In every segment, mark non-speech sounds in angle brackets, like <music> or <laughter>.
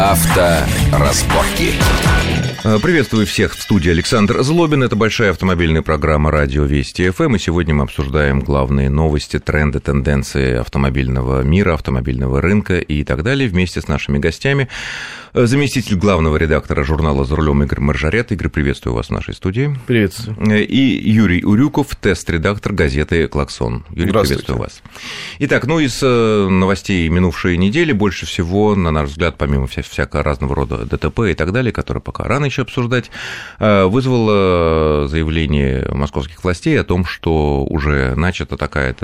Авторазборки. Э, приветствую всех в студии Александр Злобин. Это большая автомобильная программа «Радио Вести ФМ». И сегодня мы обсуждаем главные новости, тренды, тенденции автомобильного мира, автомобильного рынка и так далее вместе с нашими гостями. Э, заместитель главного редактора журнала «За рулем» Игорь Маржарет. Игорь, приветствую вас в нашей студии. Приветствую. Э, и Юрий Урюков, тест-редактор газеты «Клаксон». Юрий, приветствую вас. Итак, ну из новостей минувшей недели больше всего, на наш взгляд, помимо вся, всякого разного рода ДТП и так далее, которые пока рано еще обсуждать, э, вызвало заявление московских властей о том, что уже начата такая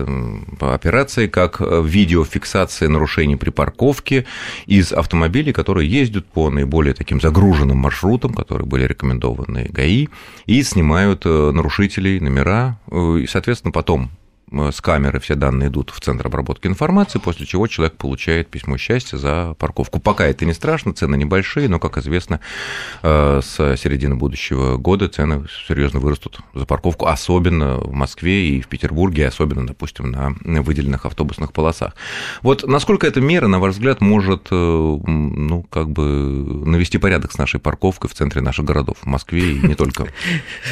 операция, как видеофиксация нарушений при парковке из автомобилей, которые ездят по наиболее таким загруженным маршрутам, которые были рекомендованы ГАИ, и снимают э, нарушителей номера, э, и, соответственно, потом с камеры все данные идут в центр обработки информации, после чего человек получает письмо счастья за парковку. Пока это не страшно, цены небольшие, но, как известно, э, с середины будущего года цены серьезно вырастут за парковку, особенно в Москве и в Петербурге, особенно, допустим, на выделенных автобусных полосах. Вот насколько эта мера, на ваш взгляд, может, э, ну, как бы навести порядок с нашей парковкой в центре наших городов, в Москве и не только?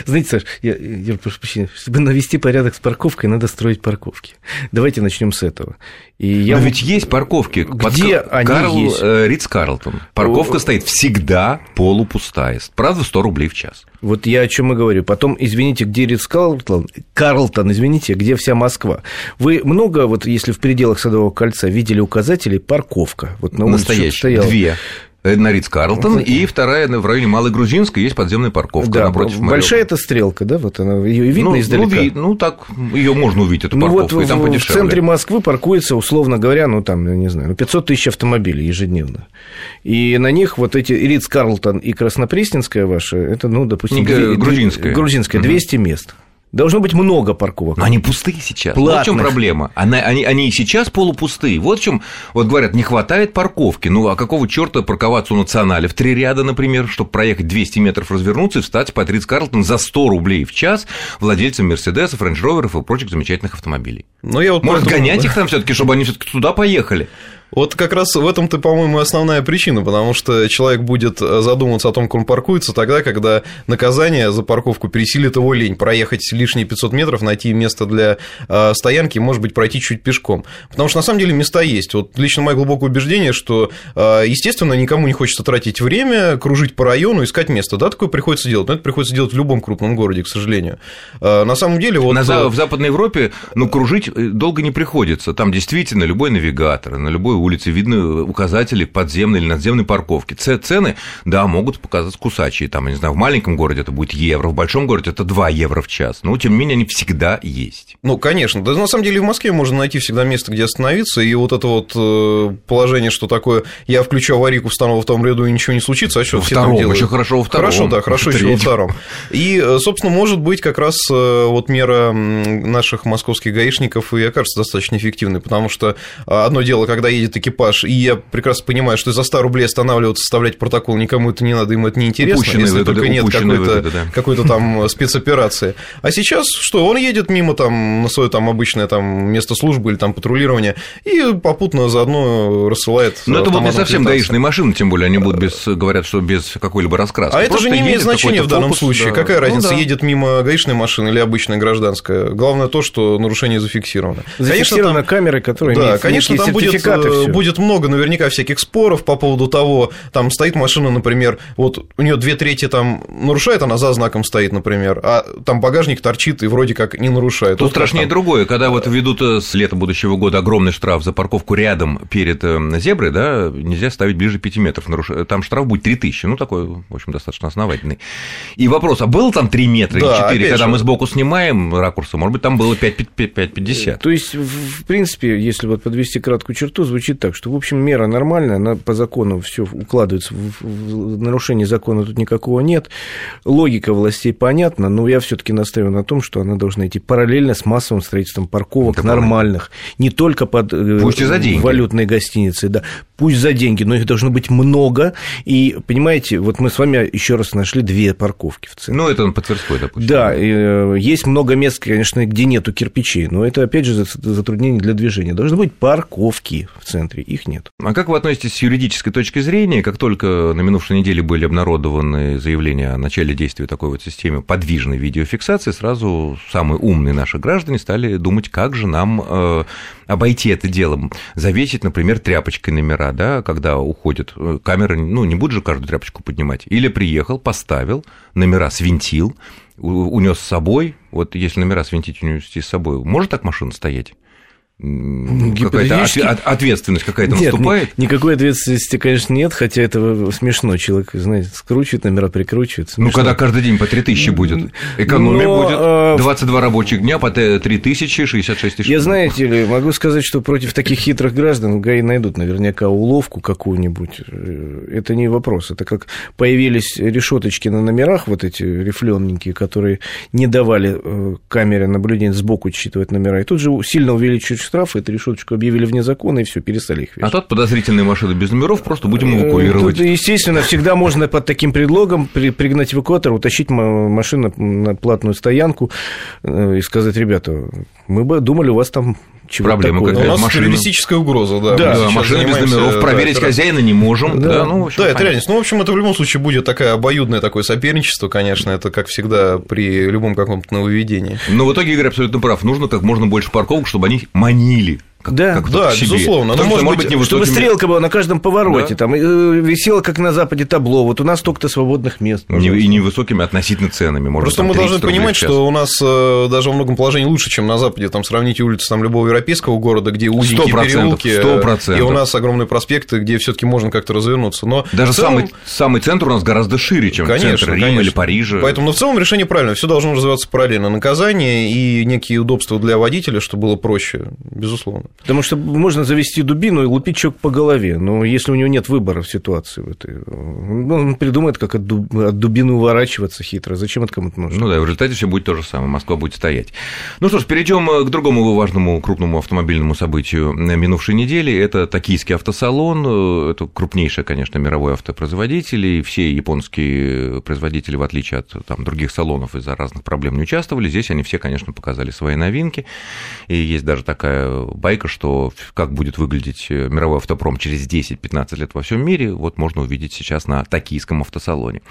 Знаете, Саш, я, прошу прощения, чтобы навести порядок с парковкой, надо строить строить парковки. Давайте начнем с этого. И я... Но ведь есть парковки. Где Под... они Карл, есть? Э, Ридс Карлтон. Парковка О... стоит всегда полупустая. Правда, 100 рублей в час. Вот я о чем и говорю. Потом, извините, где Ридс Карлтон? Карлтон, извините, где вся Москва? Вы много, вот если в пределах Садового кольца, видели указатели «парковка»? Вот на Настоящие. Две на Ридс Карлтон, и вторая в районе Малой Грузинской есть подземная парковка да, напротив Большая эта стрелка, да, вот она, ее видно ну, издалека. Ну, ну, так, ее можно увидеть, эту парковку, ну, вот и там в, подешевле. В центре Москвы паркуется, условно говоря, ну, там, не знаю, 500 ну, тысяч автомобилей ежедневно. И на них вот эти Ридс Карлтон и Краснопресненская ваша, это, ну, допустим... Не, грузинская. Грузинская, 200 угу. мест. Должно быть много парковок. Но они пустые сейчас. Платных. Вот в чем проблема. Они, они, они и сейчас полупустые. Вот в чем, вот говорят, не хватает парковки. Ну, а какого черта парковаться у национале в три ряда, например, чтобы проехать 200 метров, развернуться и встать по Ридс Карлтон за 100 рублей в час владельцам Мерседесов, Рейндж Роверов и прочих замечательных автомобилей. Ну, я вот Может, поэтому... гонять их там все таки чтобы они все таки туда поехали? Вот как раз в этом-то, по-моему, основная причина, потому что человек будет задумываться о том, как он паркуется тогда, когда наказание за парковку пересилит его лень. Проехать лишние 500 метров, найти место для а, стоянки, может быть, пройти чуть пешком. Потому что, на самом деле, места есть. Вот лично мое глубокое убеждение, что, а, естественно, никому не хочется тратить время, кружить по району, искать место. Да, такое приходится делать. Но это приходится делать в любом крупном городе, к сожалению. На самом деле, вот... На, в Западной Европе, ну, кружить э, долго не приходится. Там действительно любой навигатор, на любой улице видны указатели подземной или надземной парковки. Цены, да, могут показаться кусачие. Там, я не знаю, в маленьком городе это будет евро, в большом городе это 2 евро в час. Но, тем не менее, они всегда есть. Ну, конечно. Да, на самом деле, в Москве можно найти всегда место, где остановиться. И вот это вот э, положение, что такое, я включу аварийку, встану в том ряду, и ничего не случится, а что все втором, там делают? еще хорошо во втором. Хорошо, да, хорошо еще во втором. И, э, собственно, может быть, как раз э, вот мера наших московских гаишников и окажется достаточно эффективной, потому что одно дело, когда едет экипаж, и я прекрасно понимаю, что за 100 рублей останавливаться, составлять протокол никому это не надо, им это не интересно, упущенные если выгоды, только нет какой-то, да. какой там <laughs> спецоперации. А сейчас что, он едет мимо там на свое там обычное там место службы или там патрулирования и попутно заодно рассылает Но это будут не совсем гаишные машины, тем более они будут без, говорят, что без какой-либо раскраски. А это же не имеет значения в данном фокус, случае. Да. Какая ну разница, ну, да. едет мимо гаишной машины или обычная гражданская? Главное то, что нарушение зафиксировано. Зафиксировано конечно, там, камеры, которые Да, конечно, там будет, э, будет много наверняка всяких споров по поводу того, там стоит машина, например, вот у нее две трети там нарушает, она за знаком стоит, например, а там багажник торчит и вроде как не нарушает. Тут вот страшнее там... другое, когда вот ведут э, с лета будущего года огромный штраф за парковку рядом перед э, зеброй, да, нельзя ставить ближе 5 метров, там штраф будет 3000, ну, такой, в общем, достаточно основательный. И вопрос, а было там 3 метра да, или 4, когда же... мы сбоку снимаем ракурсы, может быть, там было 5,50? То есть, в принципе, если вот подвести краткую черту, звучит так, что, в общем, мера нормальная, она по закону все укладывается, в, в нарушение закона тут никакого нет, логика властей понятна, но я все таки настаиваю на том, что она должна идти параллельно с массовым строительством парковок Это нормальных, не только под э, Пусть за деньги. валютной гостиницы, да, пусть за деньги, но их должно быть много, и, понимаете, вот мы с вами еще раз нашли две парковки в центре. Ну, это по Тверской, допустим. Да, э, есть много мест, конечно, где нету кирпичей, но это, опять же, затруднение для движения. Должны быть парковки в центре, их нет. А как вы относитесь с юридической точки зрения, как только на минувшей неделе были обнародованы заявления о начале действия такой вот системы подвижной видеофиксации, сразу самые умные наши граждане стали думать, как же нам э, обойти это дело, завесить, например, тряпочкой номера, да, когда уходит э, камера, ну, не будет же каждую тряпочку поднимать, или приехал, поставил, номера свинтил, унес с собой, вот если номера свинтить унести с собой, может так машина стоять? Какая-то от, ответственность какая-то нет, наступает? никакой ответственности, конечно, нет, хотя это смешно. Человек, знаете, скручивает номера, прикручивает. Смешно. Ну, когда каждый день по 3000 будет, экономия Но, будет, 22 а, рабочих дня по 3000, 66 тысяч. Я, знаете ли, могу сказать, что против таких хитрых граждан ГАИ найдут наверняка уловку какую-нибудь. Э, это не вопрос. Это как появились решеточки на номерах, вот эти рифлененькие, которые не давали э, камере наблюдения сбоку считывать номера. И тут же сильно увеличивают штраф, эту решеточку объявили вне закона, и все, перестали их вешать. А тут подозрительные машины без номеров просто будем э, эвакуировать. Тут, естественно, всегда можно под таким предлогом пригнать эвакуатор, утащить машину на платную стоянку э, и сказать, ребята, мы бы думали, у вас там чего Проблема такого. какая-то. У нас машина... террористическая угроза, да. Да, да машина без номеров, проверить да, хозяина не можем. Да, да, ну, общем, да это реальность. Ну, в общем, это в любом случае будет такое обоюдное такое соперничество, конечно, это, как всегда, при любом каком-то нововведении. Но в итоге Игорь абсолютно прав. Нужно как можно больше парковок, чтобы они манили как, да, как да, безусловно. Потому может, может быть, не чтобы стрелка была на каждом повороте, да. там э, висела, как на Западе, табло. Вот у нас столько-то свободных мест. Не, и невысокими относительно ценами. Может, Просто мы должны понимать, что у нас э, даже во многом положении лучше, чем на Западе. Там сравните улицы там, любого европейского города, где узенькие 100%, переулки. 100%. И у нас огромные проспекты, где все таки можно как-то развернуться. Но даже целом... самый, самый центр у нас гораздо шире, чем конечно, центр Рима или Парижа. Поэтому, но в целом решение правильное. Все должно развиваться параллельно. Наказание и некие удобства для водителя, чтобы было проще, безусловно. Потому что можно завести дубину и лупить человека по голове, но если у него нет выбора в ситуации в этой, ну, он придумает, как от, дуб, от дубины уворачиваться хитро. Зачем это кому-то нужно? Ну да, в результате все будет то же самое. Москва будет стоять. Ну что ж, перейдем к другому важному крупному автомобильному событию минувшей недели. Это токийский автосалон. Это крупнейший, конечно, мировой автопроизводитель. И все японские производители, в отличие от там, других салонов, из-за разных проблем не участвовали. Здесь они все, конечно, показали свои новинки. И есть даже такая байка, что как будет выглядеть э, мировой автопром через 10-15 лет во всем мире, вот можно увидеть сейчас на токийском автосалоне.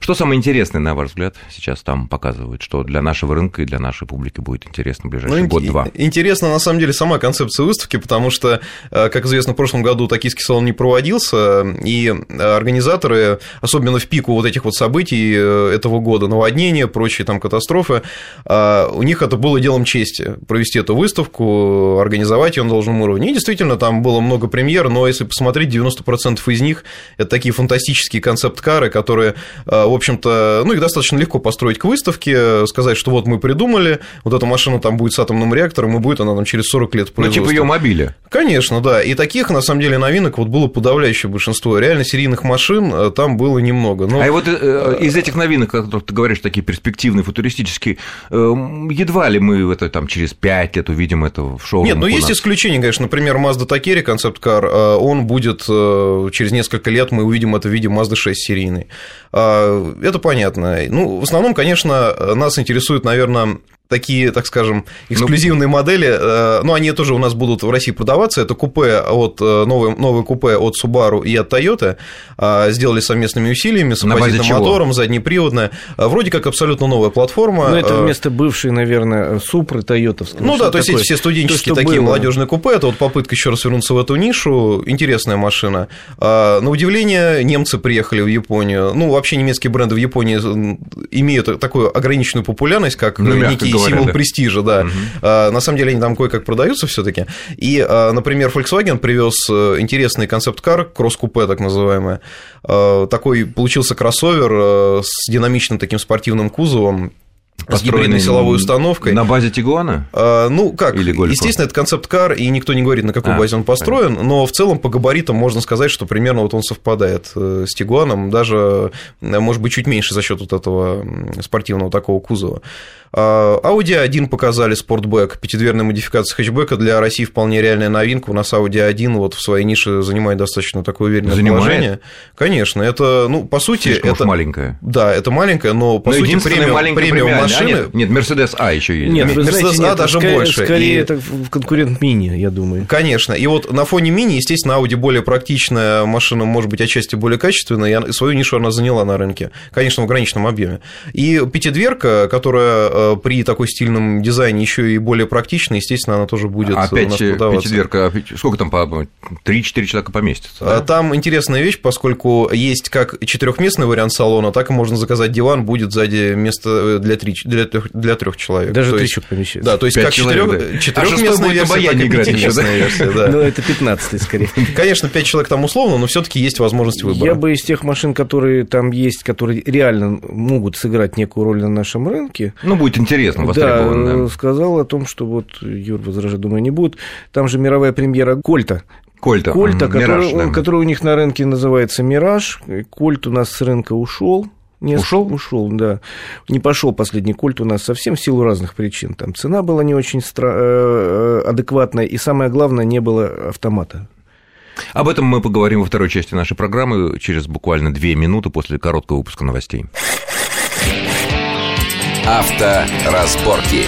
Что самое интересное, на ваш взгляд, сейчас там показывают, что для нашего рынка и для нашей публики будет интересно в ближайший ну, год-два? Интересно, на самом деле, сама концепция выставки, потому что, э, как известно, в прошлом году токийский салон не проводился, и организаторы, особенно в пику вот этих вот событий э, этого года, наводнения, прочие там катастрофы, у них это было делом чести провести эту выставку, организовать ее на должном уровне, и действительно, там было много премьер, но если посмотреть, 90% из них – это такие фантастические концепт-кары, которые, э, в общем-то, ну, их достаточно легко построить к выставке, сказать, что вот мы придумали, вот эта машина там будет с атомным реактором, и будет она там через 40 лет Ну, типа ее мобиля. Конечно, да. И таких, на самом деле, новинок вот было подавляющее большинство. Реально серийных машин э, там было немного. Но... А вот э, из этих новинок, которые ты говоришь, такие перспективные, футуристические, едва ли мы это там через 5 лет увидим это в шоу. Нет, но есть исключения, конечно. Например, Mazda Takeri концепт-кар, э, он будет э, через несколько лет, мы увидим это в виде Mazda 6 серийной. Э, это понятно. Ну, в основном, конечно, нас интересует, наверное, такие, так скажем, эксклюзивные ну, модели, э, ну, они тоже у нас будут в России продаваться, это купе от, э, новые, новые купе от Subaru и от Toyota, э, сделали совместными усилиями, с оппозитным мотором, заднеприводная, вроде как абсолютно новая платформа. Ну, это вместо бывшей, наверное, Супры Toyota. Ну да, то есть эти все студенческие то, такие было. молодежные купе, это вот попытка еще раз вернуться в эту нишу, интересная машина. На удивление, немцы приехали в Японию, ну, вообще немецкие бренды в Японии имеют такую ограниченную популярность, как ну, некий символ да. престижа, да. Угу. На самом деле они там кое-как продаются все-таки. И, а, например, Volkswagen привез э, интересный концепт-кар, кросс-купе так называемое. А, такой получился кроссовер э, с динамичным таким спортивным кузовом, с гибридной силовой установкой. На базе Тигуана? А, ну, как, Или естественно, это концепт-кар, и никто не говорит, на какой а, базе он построен, понятно. но в целом по габаритам можно сказать, что примерно вот он совпадает э, с Тигуаном, даже, может быть, чуть меньше за счет вот этого спортивного такого кузова. А, Audi A1 показали спортбэк, пятидверная модификация хэтчбека для России вполне реальная новинка. У нас Audi A1 вот в своей нише занимает достаточно такое уверенное занимает? положение. Конечно, это, ну, по сути, Слишком это маленькая. Да, это маленькая, но по но сути премиум, премиум машины... нет, нет, Mercedes А еще есть. Нет, Mercedes знаете, А даже скорее, больше. Скорее, И- это конкурент мини, я думаю. Конечно. И вот на фоне мини, естественно, Audi более практичная машина, может быть, отчасти более качественная, и свою нишу она заняла на рынке, конечно, в ограниченном объеме. И пятидверка, которая э, при такой стильном дизайне еще и более практична, естественно, она тоже будет у Опять нас продаваться. пятидверка, опять- сколько там, по 3-4 человека поместится? А, да? Там интересная вещь, поскольку есть как четырехместный вариант салона, так и можно заказать диван, будет сзади место для, три, для, трех, для трех человек. Даже То три есть- помещается. Да, то есть Пять как человек, четырех-. А четырехместная на версия, так и играть еще, пятиместная да? версия, да. Ну, это 15 скорее. <laughs> Конечно, 5 человек там условно, но все-таки есть возможность выбора. Я бы из тех машин, которые там есть, которые реально могут сыграть некую роль на нашем рынке, Ну, будет интересно, да, э, сказал о том, что вот Юр возражать, думаю, не будет. Там же мировая премьера Кольта. Кольта, Кольта, который, Мираж, да. который у них на рынке называется Мираж. Кольт у нас с рынка ушел. Ушел? Ушел, да. Не пошел последний кольт у нас совсем в силу разных причин. Там цена была не очень стра- э, адекватная, и самое главное, не было автомата. Об этом мы поговорим во второй части нашей программы через буквально две минуты после короткого выпуска новостей. Авторазборки.